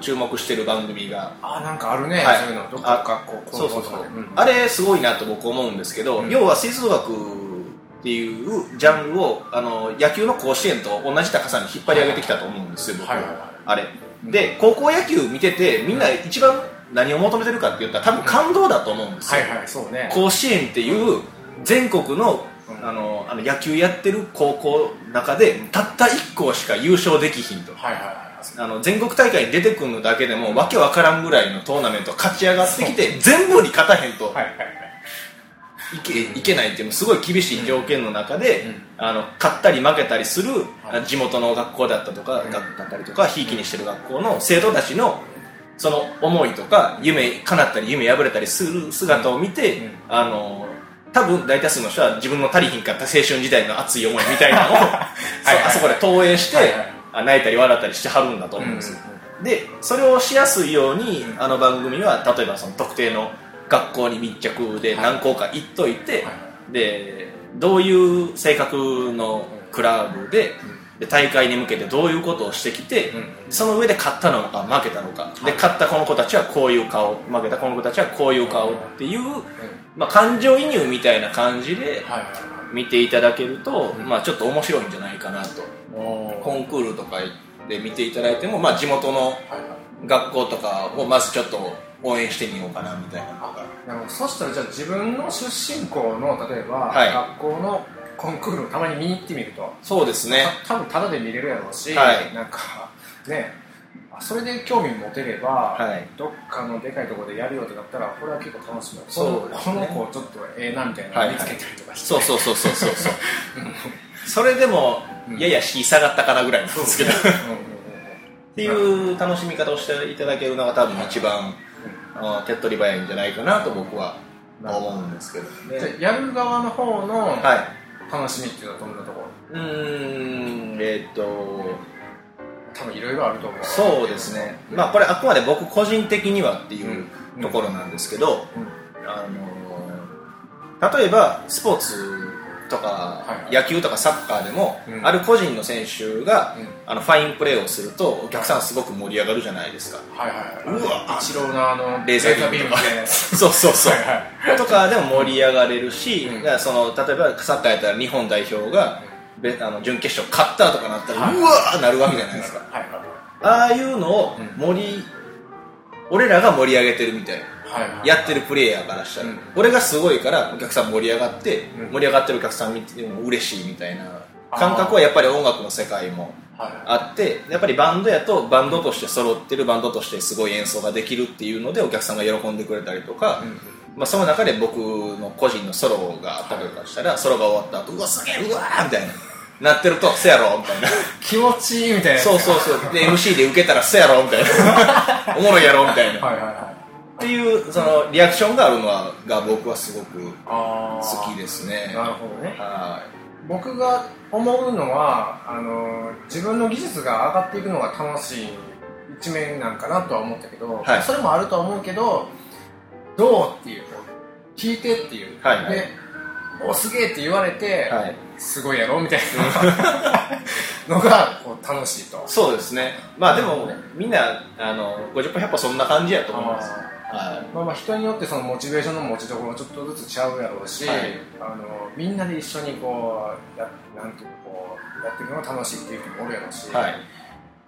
[SPEAKER 2] 注目してる番組が
[SPEAKER 1] あなんかあるね、
[SPEAKER 2] はい。
[SPEAKER 1] そういうの。どっか学校
[SPEAKER 2] そうそうそう、
[SPEAKER 1] ん。
[SPEAKER 2] あれすごいなと僕思うんですけど、
[SPEAKER 1] うん。
[SPEAKER 2] 要は吹奏楽っていうジャンルをあの野球の甲子園と同じ高さに引っ張り上げてきたと思うんですよ、僕は、
[SPEAKER 1] はいはいはい。
[SPEAKER 2] あれ。で高校野球見ててみんな一番何を求めてるかって言ったら多分感動だと思うんですよ、
[SPEAKER 1] はいはいそうね。
[SPEAKER 2] 甲子園っていう全国の
[SPEAKER 1] うん。
[SPEAKER 2] あのあの野球やってる高校の中でたった1校しか優勝できひんと。
[SPEAKER 1] はいはいはい
[SPEAKER 2] あの全国大会に出てくるのだけでもわけわからんぐらいのトーナメント勝ち上がってきて全部に勝たへんと。
[SPEAKER 1] はいはいはい。
[SPEAKER 2] いけいけないっていうすごい厳しい条件の中で、
[SPEAKER 1] うん。
[SPEAKER 2] あの勝ったり負けたりする、
[SPEAKER 1] はい。
[SPEAKER 2] 地元の学校だったとか、
[SPEAKER 1] うん。
[SPEAKER 2] だったりとかひいきにしてる学校の生徒たちのその思いとか夢叶ったり夢破れたりする姿を見て、
[SPEAKER 1] うん。
[SPEAKER 2] あの多分大多数の人は自分の足りひんかった青春時代の熱い思いみたいなのを あそこで投影して、
[SPEAKER 1] はいはい。
[SPEAKER 2] あ泣いたり笑ったりしてはるんだと思うんですよ、でそれをしやすいようにあの番組は例えばその特定の学校に密着で何校か行っといて、
[SPEAKER 1] はい。
[SPEAKER 2] でどういう性格のクラブで,、で大会に向けてどういうことをしてきて、
[SPEAKER 1] うん
[SPEAKER 2] その上で勝ったのか負けたのか、で勝ったこの子たちはこういう顔負けたこの子たちはこういう顔っていう、まあ、感情移入みたいな感じで見ていただけると、
[SPEAKER 1] うん。
[SPEAKER 2] まあ、ちょっと面白いんじゃないかなと。
[SPEAKER 1] はい
[SPEAKER 2] コンクールとかで見ていただいても、まあ、地元の学校とかをまずちょっと応援してみようかなみたいなのが。
[SPEAKER 1] そしたらじゃあ自分の出身校の例えば、
[SPEAKER 2] はい。
[SPEAKER 1] 学校のコンクールをたまに見に行ってみると。
[SPEAKER 2] そうですね。
[SPEAKER 1] た多分タダで見れるやろうし、
[SPEAKER 2] はい。
[SPEAKER 1] なんかね。あそれで興味持てれば、
[SPEAKER 2] はい。
[SPEAKER 1] どっかのでかいところでやるよってなったらこれは結構楽しみだ。
[SPEAKER 2] そうね。
[SPEAKER 1] この子ちょっとええなみたいな
[SPEAKER 2] はい。
[SPEAKER 1] の見つけたりとかして、
[SPEAKER 2] そうそうそうそうそうそうそれでも
[SPEAKER 1] うん
[SPEAKER 2] やや敷居下がったかなぐらいなんですけど、っていう楽しみ方をしていただけるのが多分一番、あ手っ取り早いんじゃないかなと僕は思うんですけどね
[SPEAKER 1] やる側の方の
[SPEAKER 2] はい
[SPEAKER 1] 楽しみっていうのはどんなところ？
[SPEAKER 2] うーん。えーっと
[SPEAKER 1] 多分いろいろあると思う。
[SPEAKER 2] そうですね。まあこれあくまで僕個人的にはっていう
[SPEAKER 1] うん。
[SPEAKER 2] ところなんですけど、
[SPEAKER 1] うん。
[SPEAKER 2] あの例えばスポーツとか
[SPEAKER 1] はい
[SPEAKER 2] 野球とかサッカーでも、
[SPEAKER 1] うん。
[SPEAKER 2] ある個人の選手が、
[SPEAKER 1] うん。
[SPEAKER 2] あのファインプレーをするとお客さんすごく盛り上がるじゃないですか。
[SPEAKER 1] はいはいはい。う
[SPEAKER 2] わ。
[SPEAKER 1] 一郎のあの
[SPEAKER 2] レーザービーム。とか そうそうそう。とかでも盛り上がれるし、その例えばサッカーやったら日本代表が、べあの準決勝勝ったとかなったら、
[SPEAKER 1] はいう
[SPEAKER 2] わーなるわけじゃないですか。ああいうのを盛り、俺らが盛り上げてるみたいなやってるプレイヤーからしたら、
[SPEAKER 1] うん。
[SPEAKER 2] 俺がすごいからお客さん盛り上がって、
[SPEAKER 1] うん。
[SPEAKER 2] 盛り上がってるお客さん見ても嬉しいみたいな感覚はやっぱり音楽の世界も
[SPEAKER 1] はい。
[SPEAKER 2] あってやっぱりバンドやとバンドとして揃ってるバンドとしてすごい演奏ができるっていうのでお客さんが喜んでくれたりとか、
[SPEAKER 1] うん。
[SPEAKER 2] まあ、その中で僕の個人のソロがあったりとかしたら、ソロが終わった後うわすげえうわーみたいななってるとせやろみたいな。
[SPEAKER 1] 気持ちいいみたいな
[SPEAKER 2] そうそうそう。で MC で受けたらせやろみたいな。おもろいやろみたいな。
[SPEAKER 1] はいはいはい
[SPEAKER 2] っていうそのリアクションがあるのはが僕はすごく
[SPEAKER 1] あ
[SPEAKER 2] 好きですね。
[SPEAKER 1] なるほどね。
[SPEAKER 2] は
[SPEAKER 1] 僕が思うのはあの自分の技術が上がっていくのが楽しい一面なんかなとは思ったけど、
[SPEAKER 2] はい。
[SPEAKER 1] それもあるとは思うけどどうっていう聞いてっていう、
[SPEAKER 2] はいはい。
[SPEAKER 1] でおすげえって言われて、
[SPEAKER 2] い、はい、
[SPEAKER 1] すごいやろみたいなのがこう楽しいと。
[SPEAKER 2] そうですね。まあでも、
[SPEAKER 1] ね。
[SPEAKER 2] みんなあの50分100歩そんな感じやと思いますは
[SPEAKER 1] まあ、まあ人によってそのモチベーションの持ちどころもちょっとずつちゃうやろうし、
[SPEAKER 2] はい。
[SPEAKER 1] あのみんなで一緒にこうやなんていうかこうやっていくのが楽しいっていう人もおるやろうし、
[SPEAKER 2] い、はい、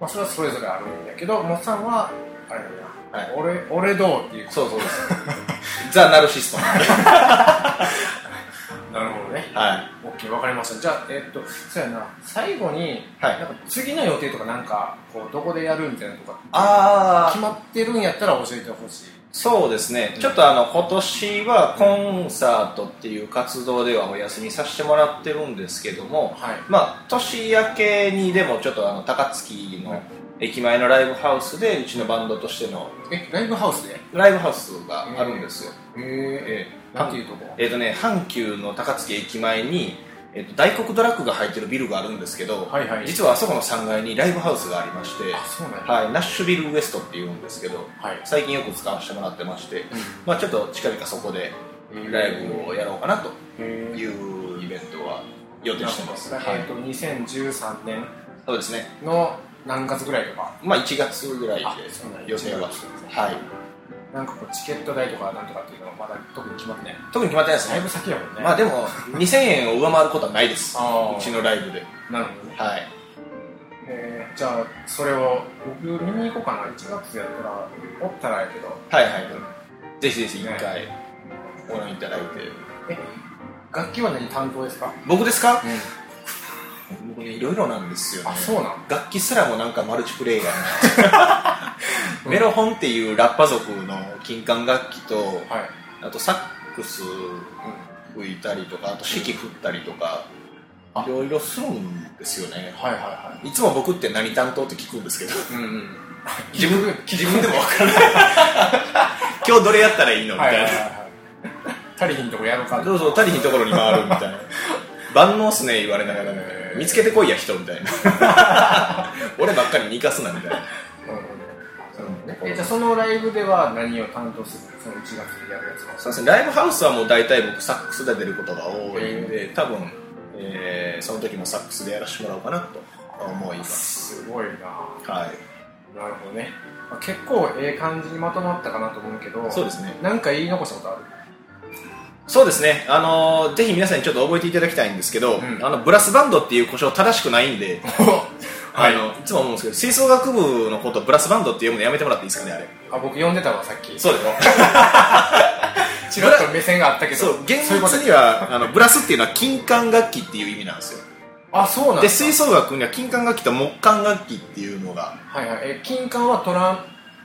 [SPEAKER 1] まあ、それはそれぞれあるんだけどモッさんはあれだな、
[SPEAKER 2] はい。
[SPEAKER 1] 俺俺どうっていう。
[SPEAKER 2] そうそうです ザ・ナルシスト。な
[SPEAKER 1] るほどね。
[SPEAKER 2] はい。
[SPEAKER 1] OK 分かりました。じゃあえっとそうやな。最後に、
[SPEAKER 2] はい。
[SPEAKER 1] なんか次の予定とかなんかこうどこでやるみたいなのとか
[SPEAKER 2] あ
[SPEAKER 1] 決まってるんやったら教えてほしい
[SPEAKER 2] そうですね、ちょっとあの今年はコンサートっていう活動ではお休みさせてもらってるんですけども、
[SPEAKER 1] はい。
[SPEAKER 2] まあ、年明けにでもちょっとあの高槻の駅前のライブハウスでうちのバンドとしての
[SPEAKER 1] えライブハウスで？
[SPEAKER 2] ライブハウスがあるんですよ、
[SPEAKER 1] へえ
[SPEAKER 2] ええ
[SPEAKER 1] なんていうとこ？
[SPEAKER 2] えーとね、阪急の高槻駅前に、えーと大黒ドラッグが入ってるビルがあるんですけど、
[SPEAKER 1] はいはい。
[SPEAKER 2] 実はあそこの3階にライブハウスがありましてはい、ナッシュビルウエストっていうんですけど
[SPEAKER 1] はい。
[SPEAKER 2] 最近よく使わせてもらってまして、まあ、ちょっと近々そこでライブをやろうかなというイベントは予定してます、はい。
[SPEAKER 1] えっと2013年
[SPEAKER 2] そうですね。
[SPEAKER 1] の何月ぐらいとか？
[SPEAKER 2] まあ1月ぐらいで予定は。
[SPEAKER 1] 1月
[SPEAKER 2] はい
[SPEAKER 1] なんかこうチケット代とかなんとかっていうのはまだ特に決まってない。
[SPEAKER 2] 特に決まってないですね。
[SPEAKER 1] だいぶ先やもんね。
[SPEAKER 2] まあでも2000円を上回ることはないです。うちのライブで。
[SPEAKER 1] なるほどね。
[SPEAKER 2] はい。
[SPEAKER 1] えーじゃあそれを僕見に行こうかな。1月やったらおったらやけど。
[SPEAKER 2] はいはい。ぜひぜひ一
[SPEAKER 1] ね。
[SPEAKER 2] 回ご覧いただいて。
[SPEAKER 1] え楽器は何？担当ですか？
[SPEAKER 2] 僕ですか？
[SPEAKER 1] うん
[SPEAKER 2] 僕ねいろいろなんですよね。
[SPEAKER 1] あそうなん？
[SPEAKER 2] 楽器すらもなんかマルチプレイヤーなメロホンっていうラッパ族の金管楽器と
[SPEAKER 1] はい。
[SPEAKER 2] あとサックス吹いたりとかあと指揮振ったりとか
[SPEAKER 1] あ
[SPEAKER 2] いろいろするんですよね。
[SPEAKER 1] はいはいはい。
[SPEAKER 2] つも僕って何担当って聞くんですけど。
[SPEAKER 1] いうんうん。
[SPEAKER 2] 自分 自分でも分からない。今日どれやったらいいの？みたいな、
[SPEAKER 1] はいはいはいはい。足りひんとこやろうか。
[SPEAKER 2] どうぞ足りひんところに回るみたいな万能っすね言われながら。ね見つけてこいや人みたいな。俺ばっかりに生かすなみたいな。
[SPEAKER 1] えじゃあそのライブでは何を担当する？その1月でやるやつは。
[SPEAKER 2] そうですね。ライブハウスはもう大体僕サックスで出ることが多いんで多分、えーその時もサックスでやらせてもらおうかなと思います。
[SPEAKER 1] すごいな。
[SPEAKER 2] はい。
[SPEAKER 1] なるほどね。まあ結構ええ感じにまとまったかなと思うけど
[SPEAKER 2] そうですね。
[SPEAKER 1] なんか言い残したことある？
[SPEAKER 2] そうですね。あのーぜひ皆さんにちょっと覚えていただきたいんですけど、
[SPEAKER 1] ん。
[SPEAKER 2] あのブラスバンドっていう故障正しくないんで
[SPEAKER 1] はい。
[SPEAKER 2] あのいつも思うんですけど吹奏楽部のことをブラスバンドって読むのやめてもらっていいですかねあれ。
[SPEAKER 1] あ僕呼んでたわさっき。
[SPEAKER 2] そうでしょ？
[SPEAKER 1] ちらっと目線があったけど。
[SPEAKER 2] そう。現実にはあのブラスっていうのは金管楽器っていう意味なんですよ。
[SPEAKER 1] あそうなんだ
[SPEAKER 2] で吹奏楽には金管楽器と木管楽器っていうのが。
[SPEAKER 1] はいはい。え金管はトラン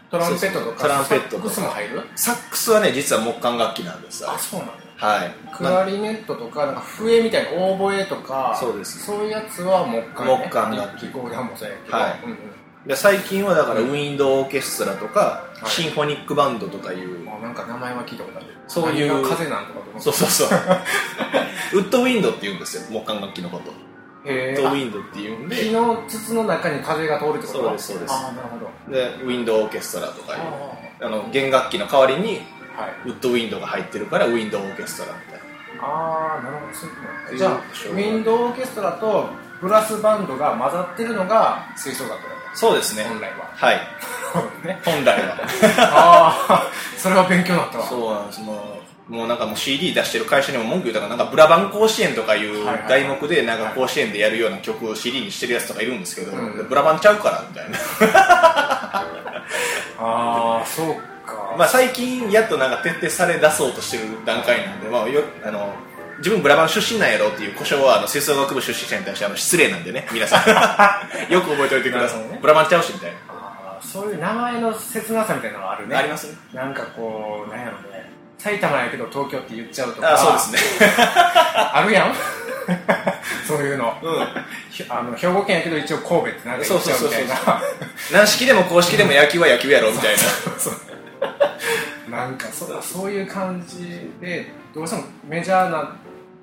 [SPEAKER 1] トランペットとか
[SPEAKER 2] トランペット
[SPEAKER 1] サックスも入る？
[SPEAKER 2] サックスはね実は木管楽器なんです。
[SPEAKER 1] あそうなんだ
[SPEAKER 2] はい。
[SPEAKER 1] クラリネットとかなんか笛みたいなオーボエとか
[SPEAKER 2] そうです
[SPEAKER 1] そういうやつは木管ね。
[SPEAKER 2] 木管楽器
[SPEAKER 1] リコーダーもそうやけど、
[SPEAKER 2] はい。
[SPEAKER 1] うんうん
[SPEAKER 2] で最近はだからウィンドウオーケストラとか、
[SPEAKER 1] はい
[SPEAKER 2] シンフォニックバンドとかいう、
[SPEAKER 1] まあなんか名前は聞いたことある。
[SPEAKER 2] そういう
[SPEAKER 1] 風なんとかと
[SPEAKER 2] そうそうそう。ウッドウィンドって言うんですよ木管楽器のこと。ウ
[SPEAKER 1] へ
[SPEAKER 2] ッドウィンドって言うんで。
[SPEAKER 1] 木の筒の中に風が通るってこと？
[SPEAKER 2] そうですそうです。
[SPEAKER 1] ああなるほど。
[SPEAKER 2] でウィンドウオーケストラとかいう。
[SPEAKER 1] あ
[SPEAKER 2] あの弦楽器の代わりにウッドウィンドウが入ってるからウィンドウオーケストラみたいな。
[SPEAKER 1] ああなるほどそういうじゃあウィンドウオーケストラとブラスバンドが混ざってるのが吹奏楽だ
[SPEAKER 2] そうですね。
[SPEAKER 1] 本来は。
[SPEAKER 2] はい。
[SPEAKER 1] ね。
[SPEAKER 2] 本来は。
[SPEAKER 1] ああ それは勉強になったわ。
[SPEAKER 2] そうなんです。もうもうなんかもう CD 出してる会社にも文句言うたからなんかブラバン甲子園とかいう題目でなんか甲子園でやるような曲を CD にしてるやつとかいるんですけど、
[SPEAKER 1] うん。
[SPEAKER 2] ブラバンちゃうからみたいな。
[SPEAKER 1] ああそうか
[SPEAKER 2] まあ最近やっとなんか徹底され出そうとしてる段階なんで、まあ、よあの自分ブラバン出身なんやろっていう故障はあの吹奏楽部出身者に対してあの失礼なんでね皆さん。よく覚えておいてください、
[SPEAKER 1] ね。
[SPEAKER 2] ブラバンちゃうしみたいな。
[SPEAKER 1] そういう名前の切なさみたいなのがあるね。
[SPEAKER 2] ありますね。
[SPEAKER 1] なんかこうなんやろね。埼玉やけど東京って言っちゃうとか。
[SPEAKER 2] あそうですね。
[SPEAKER 1] あるやん。そういうの。
[SPEAKER 2] うん。
[SPEAKER 1] ひあの兵庫県やけど一応神戸ってなんか言っちゃうみたいな。
[SPEAKER 2] 軟式でも公式でも野球は野球やろみたいな
[SPEAKER 1] なんかそそういう感じでどうしてもメジャーな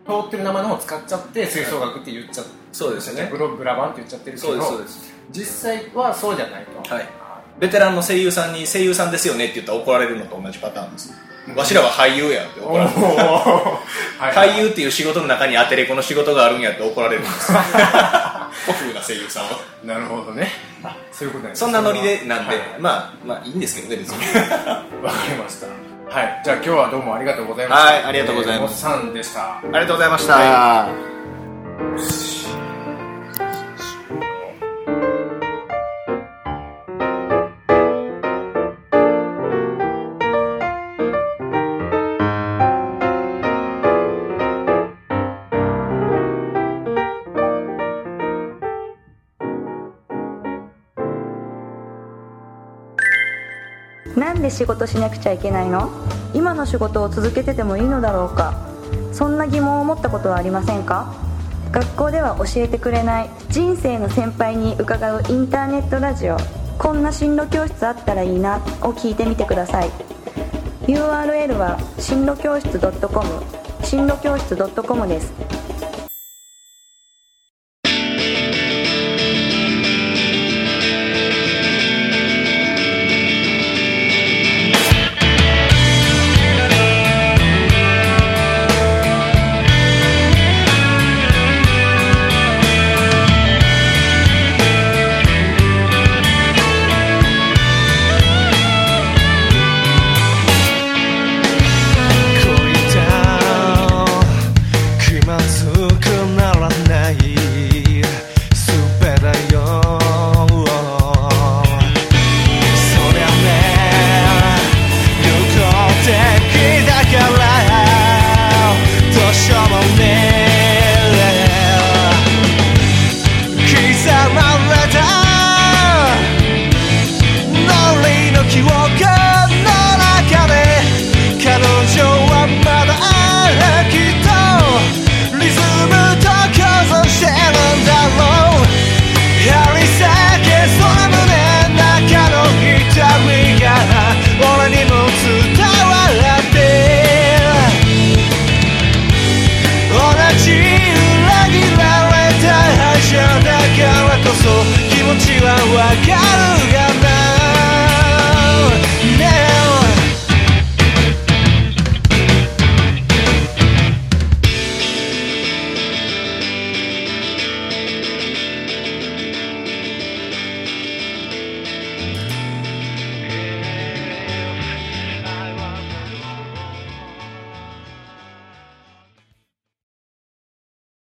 [SPEAKER 1] 通ってる名前の方を使っちゃって吹奏楽って言っちゃって
[SPEAKER 2] そうですよね。
[SPEAKER 1] ブロブラバンって言っちゃってるけど
[SPEAKER 2] そうです
[SPEAKER 1] 実際はそうじゃないと。
[SPEAKER 2] はい。ベテランの声優さんに声優さんですよねって言ったら怒られるのと同じパターンです。わしらは俳優やって
[SPEAKER 1] お
[SPEAKER 2] 怒られる。俳優っていう仕事の中にアテレコの仕事があるんやって怒られるんです。古風な声優さんは。
[SPEAKER 1] なるほどね。あそういうことね。
[SPEAKER 2] そんなノリでなんで、
[SPEAKER 1] はい。
[SPEAKER 2] まあまあいいんですけどね別に。
[SPEAKER 1] わかりました。はい。じゃあ今日はどうもありがとうございました。
[SPEAKER 2] はいありがとうございます。
[SPEAKER 1] えーさんでした。
[SPEAKER 2] ありがとうございました、
[SPEAKER 1] は
[SPEAKER 3] なんで仕事しなくちゃいけないの？今の仕事を続けててもいいのだろうか？そんな疑問を持ったことはありませんか？学校では教えてくれない。人生の先輩に伺うインターネットラジオ。こんな進路教室あったらいいなを聞いてみてください。URL は進路教室 .com 進路教室 .com です。